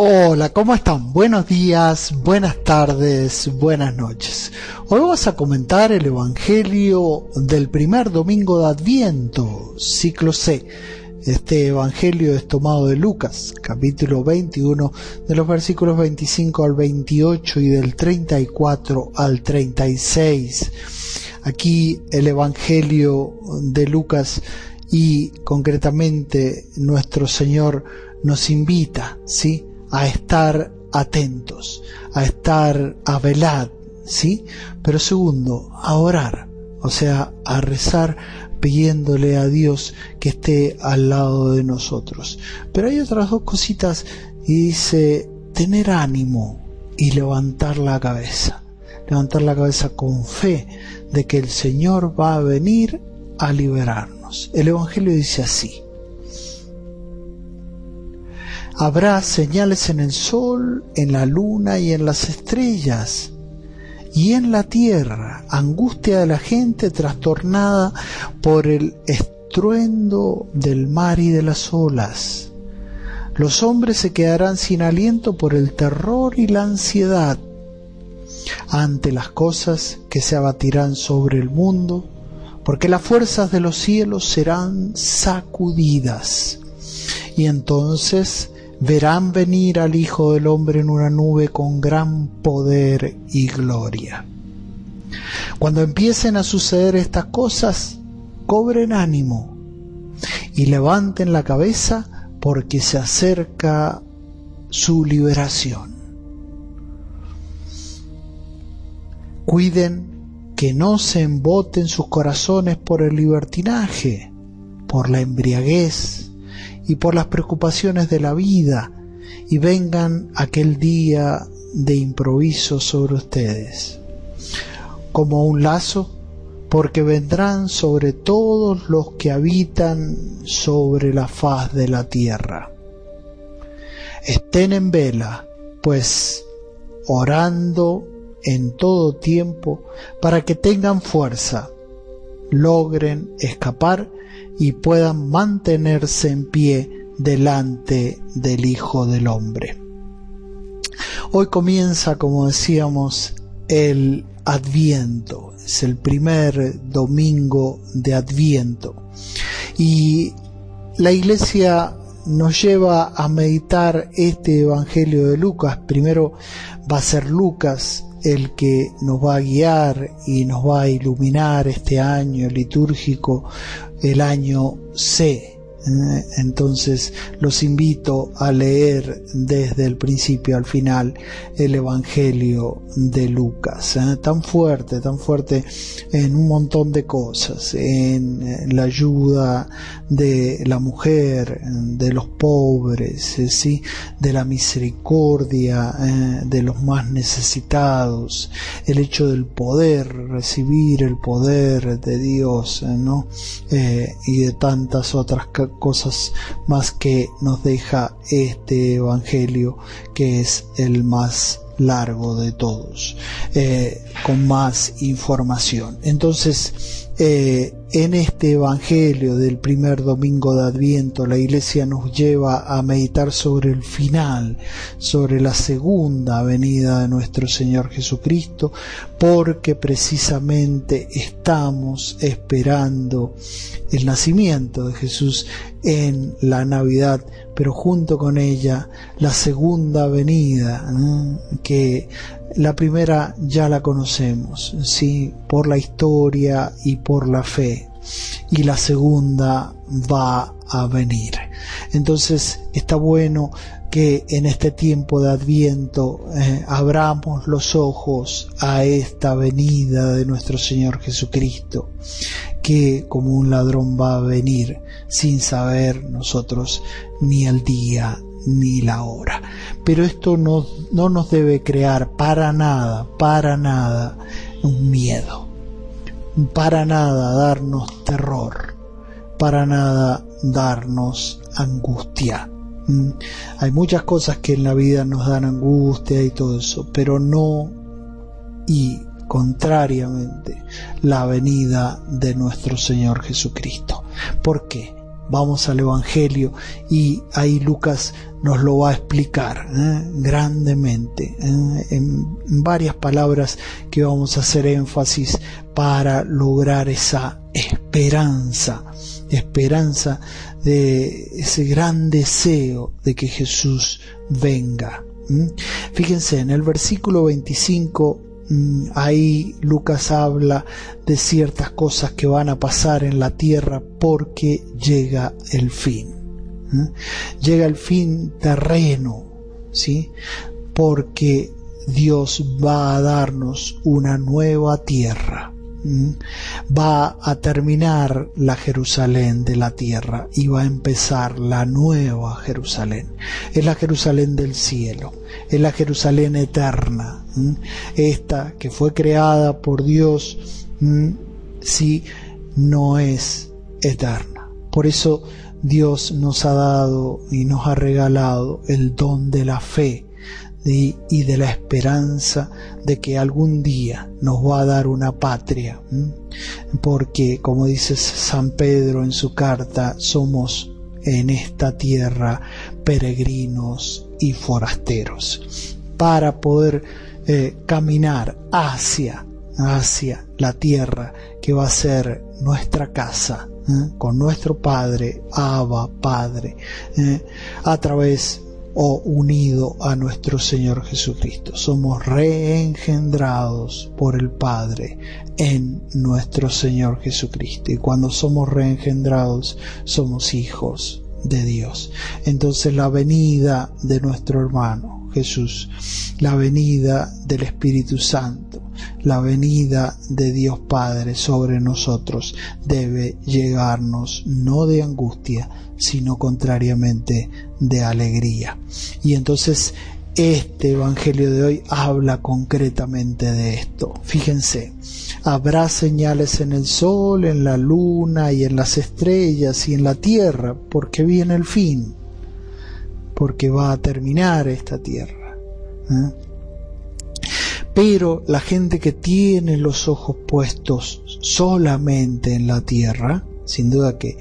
Hola, ¿cómo están? Buenos días, buenas tardes, buenas noches. Hoy vamos a comentar el Evangelio del primer domingo de Adviento, ciclo C. Este Evangelio es tomado de Lucas, capítulo 21, de los versículos 25 al 28 y del 34 al 36. Aquí el Evangelio de Lucas y concretamente nuestro Señor nos invita, ¿sí? A estar atentos, a estar a velar, ¿sí? Pero segundo, a orar, o sea, a rezar pidiéndole a Dios que esté al lado de nosotros. Pero hay otras dos cositas y dice tener ánimo y levantar la cabeza. Levantar la cabeza con fe de que el Señor va a venir a liberarnos. El Evangelio dice así. Habrá señales en el sol, en la luna y en las estrellas. Y en la tierra, angustia de la gente trastornada por el estruendo del mar y de las olas. Los hombres se quedarán sin aliento por el terror y la ansiedad ante las cosas que se abatirán sobre el mundo, porque las fuerzas de los cielos serán sacudidas. Y entonces verán venir al Hijo del Hombre en una nube con gran poder y gloria. Cuando empiecen a suceder estas cosas, cobren ánimo y levanten la cabeza porque se acerca su liberación. Cuiden que no se emboten sus corazones por el libertinaje, por la embriaguez, y por las preocupaciones de la vida y vengan aquel día de improviso sobre ustedes. Como un lazo, porque vendrán sobre todos los que habitan sobre la faz de la tierra. Estén en vela, pues orando en todo tiempo para que tengan fuerza, logren escapar y puedan mantenerse en pie delante del Hijo del Hombre. Hoy comienza, como decíamos, el Adviento, es el primer domingo de Adviento y la iglesia nos lleva a meditar este Evangelio de Lucas. Primero va a ser Lucas el que nos va a guiar y nos va a iluminar este año litúrgico, el año C. Entonces los invito a leer desde el principio al final el Evangelio de Lucas, ¿eh? tan fuerte, tan fuerte en un montón de cosas, en la ayuda de la mujer, de los pobres, ¿eh? ¿sí? de la misericordia de los más necesitados, el hecho del poder, recibir el poder de Dios, ¿no? y de tantas otras cosas más que nos deja este Evangelio que es el más largo de todos, eh, con más información. Entonces, eh, en este Evangelio del primer domingo de Adviento, la Iglesia nos lleva a meditar sobre el final, sobre la segunda venida de nuestro Señor Jesucristo, porque precisamente estamos esperando el nacimiento de Jesús en la Navidad, pero junto con ella la segunda venida, que la primera ya la conocemos, sí, por la historia y por la fe, y la segunda va a venir. Entonces está bueno que en este tiempo de Adviento eh, abramos los ojos a esta venida de nuestro Señor Jesucristo, que como un ladrón va a venir sin saber nosotros ni el día ni la hora. Pero esto no, no nos debe crear para nada, para nada un miedo, para nada darnos terror, para nada darnos angustia. Mm, hay muchas cosas que en la vida nos dan angustia y todo eso, pero no y contrariamente la venida de nuestro Señor Jesucristo. ¿Por qué? vamos al Evangelio y ahí Lucas nos lo va a explicar ¿eh? grandemente ¿eh? en varias palabras que vamos a hacer énfasis para lograr esa esperanza, esperanza de ese gran deseo de que Jesús venga. Fíjense, en el versículo 25 mm, ahí Lucas habla de ciertas cosas que van a pasar en la tierra porque llega el fin. Llega el fin terreno, ¿sí? Porque Dios va a darnos una nueva tierra va a terminar la Jerusalén de la tierra y va a empezar la nueva Jerusalén. Es la Jerusalén del cielo, es la Jerusalén eterna, esta que fue creada por Dios, si no es eterna. Por eso Dios nos ha dado y nos ha regalado el don de la fe y de la esperanza de que algún día nos va a dar una patria, porque como dice San Pedro en su carta, somos en esta tierra peregrinos y forasteros, para poder eh, caminar hacia, hacia la tierra que va a ser nuestra casa, con nuestro Padre, Abba, Padre, ¿eh? a través o unido a nuestro Señor Jesucristo. Somos reengendrados por el Padre en nuestro Señor Jesucristo. Y cuando somos reengendrados, somos hijos de Dios. Entonces la venida de nuestro hermano Jesús, la venida del Espíritu Santo, la venida de Dios Padre sobre nosotros debe llegarnos no de angustia, sino contrariamente de alegría. Y entonces este Evangelio de hoy habla concretamente de esto. Fíjense, habrá señales en el sol, en la luna y en las estrellas y en la tierra, porque viene el fin, porque va a terminar esta tierra. ¿eh? Pero la gente que tiene los ojos puestos solamente en la tierra, sin duda que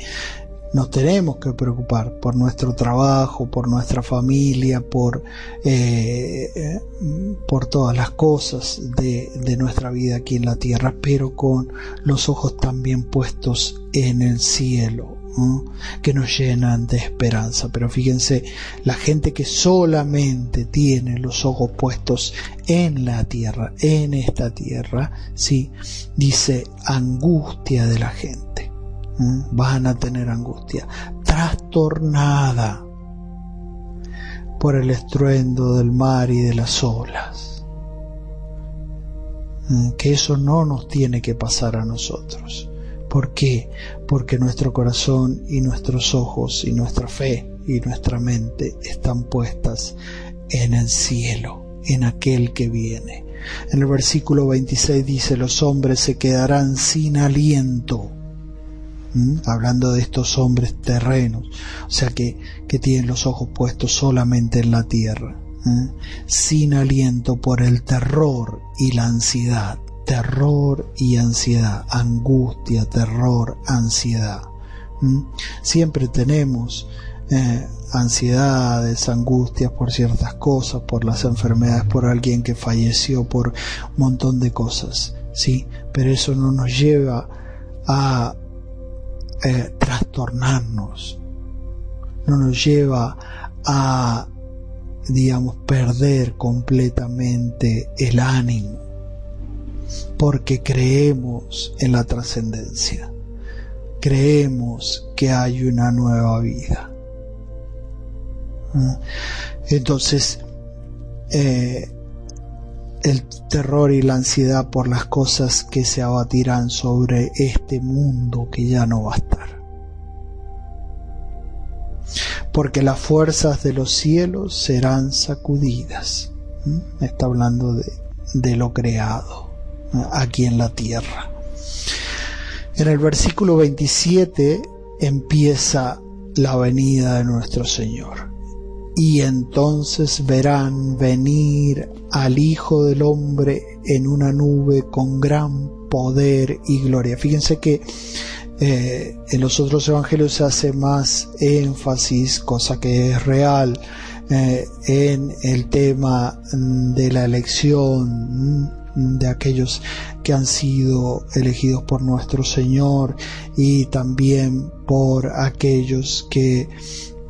nos tenemos que preocupar por nuestro trabajo, por nuestra familia, por, eh, eh, por todas las cosas de, de, nuestra vida aquí en la tierra, pero con los ojos también puestos en el cielo, que nos llenan de esperanza. Pero fíjense, la gente que solamente tiene los ojos puestos en la tierra, en esta tierra, sí, dice angustia de la gente van a tener angustia, trastornada por el estruendo del mar y de las olas. Que eso no nos tiene que pasar a nosotros. ¿Por qué? Porque nuestro corazón y nuestros ojos y nuestra fe y nuestra mente están puestas en el cielo, en aquel que viene. En el versículo 26 dice, los hombres se quedarán sin aliento hablando de estos hombres terrenos, o sea que, que tienen los ojos puestos solamente en la tierra, sin aliento por el terror y la ansiedad, terror y ansiedad, angustia, terror, ansiedad. Siempre tenemos eh, ansiedades, angustias por ciertas cosas, por las enfermedades, por alguien que falleció, por un montón de cosas, sí, pero eso no nos lleva a eh, trastornarnos, no nos lleva a, digamos, perder completamente el ánimo, porque creemos en la trascendencia, creemos que hay una nueva vida. ¿Mm? Entonces, eh, el terror y la ansiedad por las cosas que se abatirán sobre este mundo que ya no va a estar. Porque las fuerzas de los cielos serán sacudidas. ¿Mm? Está hablando de, de lo creado aquí en la tierra. En el versículo 27 empieza la venida de nuestro Señor y entonces verán venir al Hijo del Hombre en una nube con gran poder y gloria. Fíjense que eh, en los otros evangelios se hace más énfasis, cosa que es real, eh, en el tema de la elección de aquellos que han sido elegidos por nuestro Señor y también por aquellos que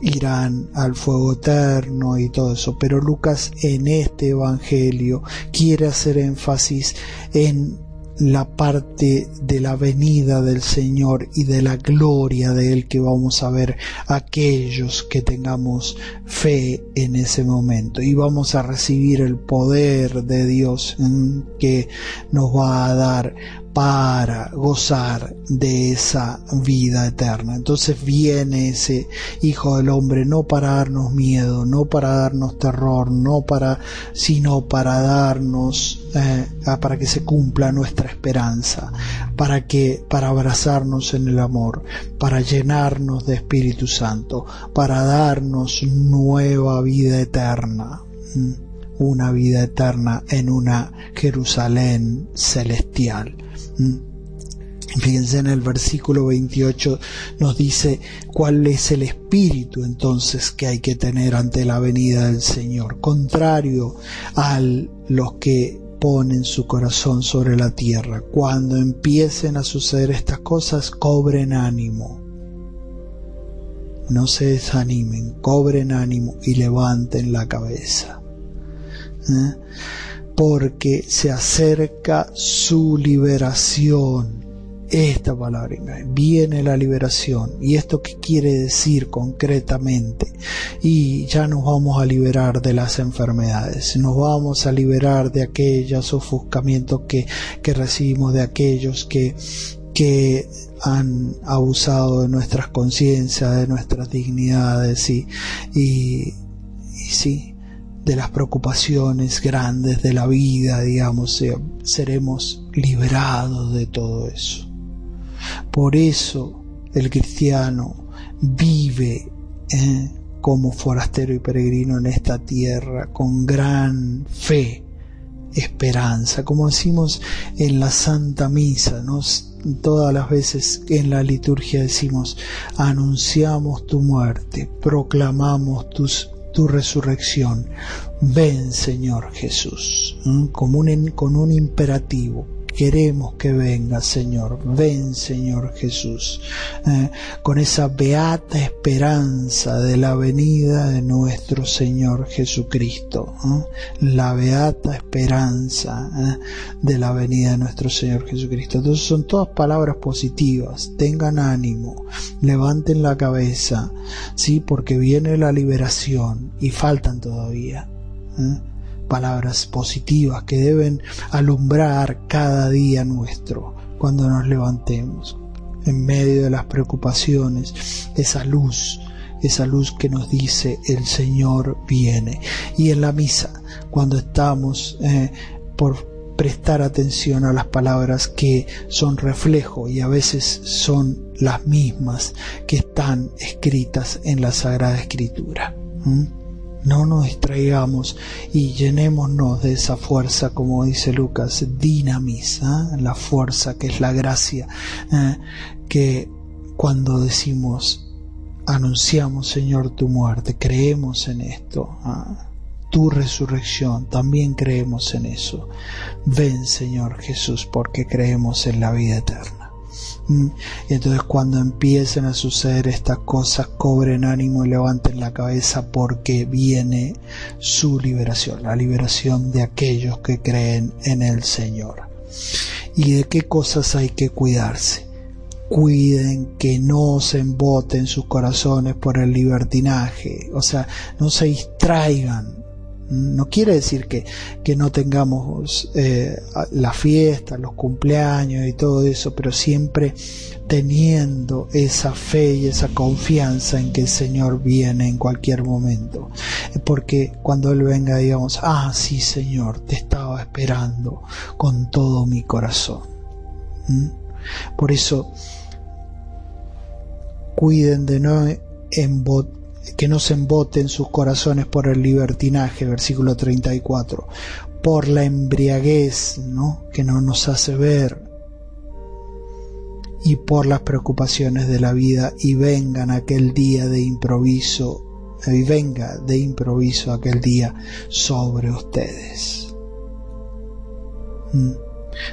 irán al fuego eterno y todo eso. Pero Lucas en este Evangelio quiere hacer énfasis en la parte de la venida del Señor y de la gloria de Él que vamos a ver aquellos que tengamos fe en ese momento y vamos a recibir el poder de Dios mm, que nos va a dar para gozar de esa vida eterna. Entonces viene ese Hijo del Hombre no para darnos miedo, no para darnos terror, no para, sino para darnos, eh, para que se cumpla nuestra esperanza, para que, para abrazarnos en el amor, para llenarnos de Espíritu Santo, para darnos nueva vida eterna una vida eterna en una Jerusalén celestial. Mm. Fíjense en el versículo 28 nos dice cuál es el espíritu entonces que hay que tener ante la venida del Señor, contrario a los que ponen su corazón sobre la tierra. Cuando empiecen a suceder estas cosas, cobren ánimo. No se desanimen, cobren ánimo y levanten la cabeza. ¿Eh? porque se acerca su liberación. Esta palabra viene la liberación. ¿Y esto qué quiere decir concretamente? Y ya nos vamos a liberar de las enfermedades, nos vamos a liberar de aquellos ofuscamientos que, que recibimos, de aquellos que, que han abusado de nuestras conciencias, de nuestras dignidades y, y, y sí, de las preocupaciones grandes de la vida, digamos, seremos liberados de todo eso. Por eso el cristiano vive eh, como forastero y peregrino en esta tierra con gran fe, esperanza, como decimos en la Santa Misa, todas las veces en la liturgia decimos, anunciamos tu muerte, proclamamos tus tu resurrección. Ven, Señor Jesús, con un, con un imperativo queremos que venga, Señor. Ven, Señor Jesús, eh, con esa beata esperanza de la venida de nuestro Señor Jesucristo. Eh, la beata esperanza eh, de la venida de nuestro Señor Jesucristo. Entonces son todas palabras positivas. Tengan ánimo, levanten la cabeza, sí, porque viene la liberación y faltan todavía palabras positivas que deben alumbrar cada día nuestro cuando nos levantemos. En medio de las preocupaciones, esa luz, esa luz que nos dice el Señor viene. Y en la misa, cuando estamos eh, por prestar atención a las palabras que son reflejo y a veces son las mismas que están escritas en la Sagrada Escritura no nos distraigamos y llenémonos de esa fuerza, como dice Lucas, dinamis, la fuerza que es la gracia, ¿eh? que cuando decimos, anunciamos Señor tu muerte, creemos en esto, ¿ah? tu resurrección, también creemos en eso. Ven Señor Jesús porque creemos en la vida eterna. Y entonces cuando empiecen a suceder estas cosas, cobren ánimo y levanten la cabeza porque viene su liberación, la liberación de aquellos que creen en el Señor. ¿Y de qué cosas hay que cuidarse? Cuiden que no se emboten sus corazones por el libertinaje, o sea, no se distraigan no quiere decir que, que no tengamos eh, la fiesta, los cumpleaños y todo eso, pero siempre teniendo esa fe y esa confianza en que el Señor viene en cualquier momento. Porque cuando Él venga digamos, ah, sí Señor, te estaba esperando con todo mi corazón. ¿Mm? Por eso, cuiden de no embot que no se emboten sus corazones por el libertinaje, versículo 34, por la embriaguez, ¿no? que no nos hace ver, y por las preocupaciones de la vida y vengan aquel día de improviso y venga de improviso aquel día sobre ustedes. Mm.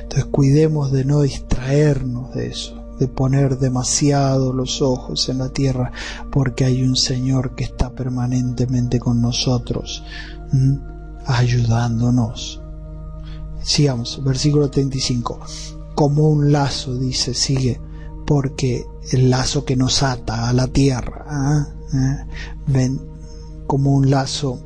Entonces cuidemos de no distraernos de eso, de poner demasiado los ojos en la tierra, porque hay un Señor que está permanentemente con nosotros, ayudándonos. Sigamos, versículo 35. Como un lazo, dice, sigue, porque el lazo que nos ata a la tierra, ¿ah? ¿Eh? ven como un lazo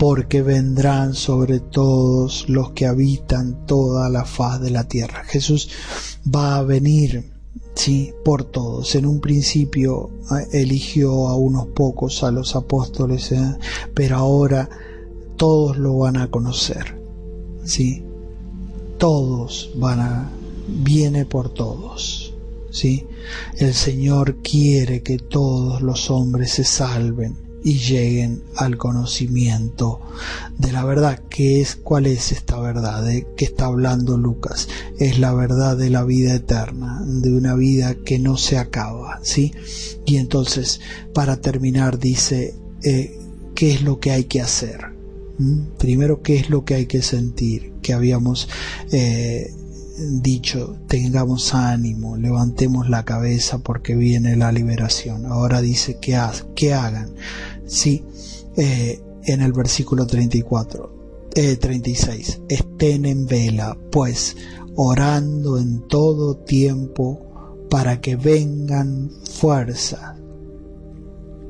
porque vendrán sobre todos los que habitan toda la faz de la tierra. Jesús va a venir, sí, por todos. En un principio eh, eligió a unos pocos, a los apóstoles, ¿eh? pero ahora todos lo van a conocer, sí. Todos van a, viene por todos, sí. El Señor quiere que todos los hombres se salven y lleguen al conocimiento de la verdad. ¿Qué es, cuál es esta verdad de que está hablando Lucas? Es la verdad de la vida eterna, de una vida que no se acaba, ¿sí? Y entonces, para terminar, dice, eh, ¿qué es lo que hay que hacer? ¿Mm? Primero, ¿qué es lo que hay que sentir? Que habíamos eh, dicho, tengamos ánimo, levantemos la cabeza porque viene la liberación. Ahora dice que, que hagan. Sí, eh, en el versículo 34, eh, 36, estén en vela, pues orando en todo tiempo para que vengan fuerza,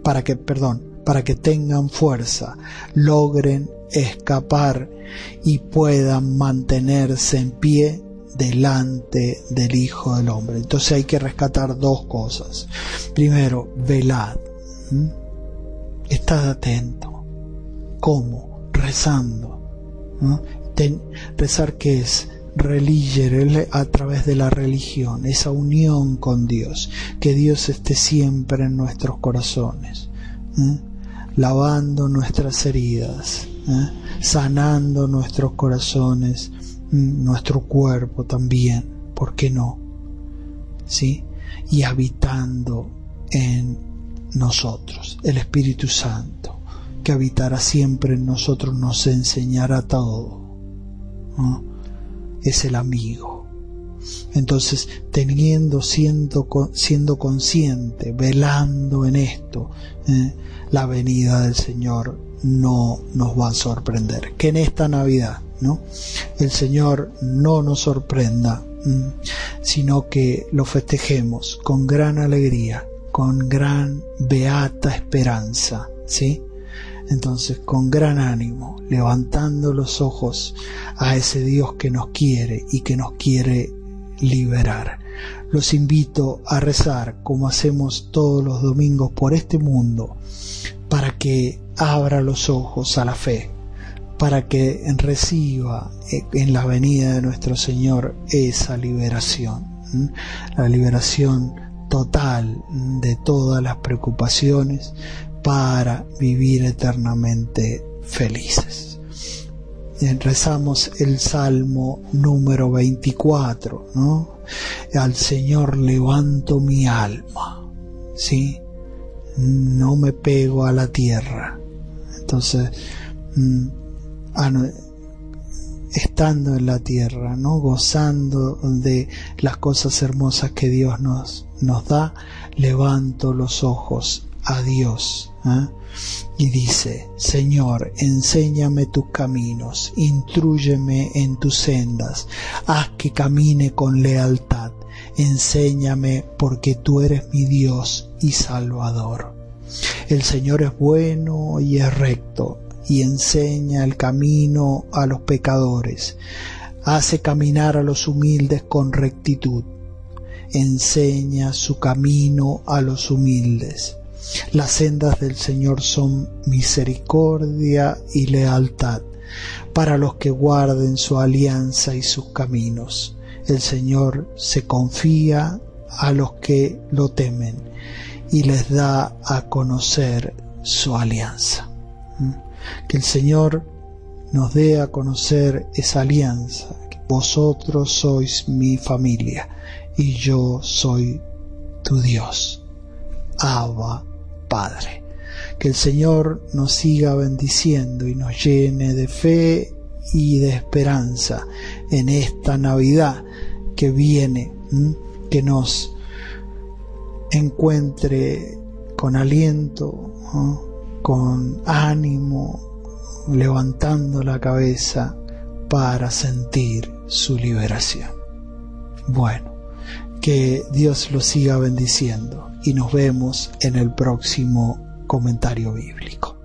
para que, perdón, para que tengan fuerza, logren escapar y puedan mantenerse en pie delante del Hijo del Hombre. Entonces hay que rescatar dos cosas. Primero, velad. Estad atento. ¿Cómo? Rezando. rezar que es religier a través de la religión, esa unión con Dios, que Dios esté siempre en nuestros corazones, lavando nuestras heridas, sanando nuestros corazones, nuestro cuerpo también, ¿por qué no? ¿Sí? Y habitando en nosotros, el Espíritu Santo, que habitará siempre en nosotros, nos enseñará todo. Es el amigo. Entonces, teniendo, siendo, siendo consciente, velando en esto, ¿eh? la venida del Señor no nos va a sorprender. Que en esta Navidad ¿no? El Señor no nos sorprenda, sino que lo festejemos con gran alegría, con gran beata esperanza, ¿sí? Entonces, con gran ánimo, levantando los ojos a ese Dios que nos quiere y que nos quiere liberar. Los invito a rezar como hacemos todos los domingos por este mundo, para que abra los ojos a la fe, para que reciba en la venida de nuestro Señor esa liberación, la liberación total de todas las preocupaciones para vivir eternamente felices. Rezamos el Salmo número 24, ¿no? Al Señor levanto mi alma, ¿sí? No me pego a la tierra. Entonces, mm, estando en la tierra, ¿no? gozando de las cosas hermosas que Dios nos, nos da, levanto los ojos a Dios ¿eh? y dice, Señor, enséñame tus caminos, intrúyeme en tus sendas, haz que camine con lealtad, enséñame porque tú eres mi Dios y Salvador. El Señor es bueno y es recto, y enseña el camino a los pecadores, hace caminar a los humildes con rectitud, enseña su camino a los humildes. Las sendas del Señor son misericordia y lealtad para los que guarden su alianza y sus caminos. El Señor se confía a los que lo temen y les da a conocer su alianza. Que el Señor nos dé a conocer esa alianza, que vosotros sois mi familia y yo soy tu Dios. Abba, Padre. Que el Señor nos siga bendiciendo y nos llene de fe y de esperanza en esta Navidad que viene, que nos encuentre con aliento, con ánimo, levantando la cabeza para sentir su liberación. Bueno, que Dios lo siga bendiciendo y nos vemos en el próximo comentario bíblico.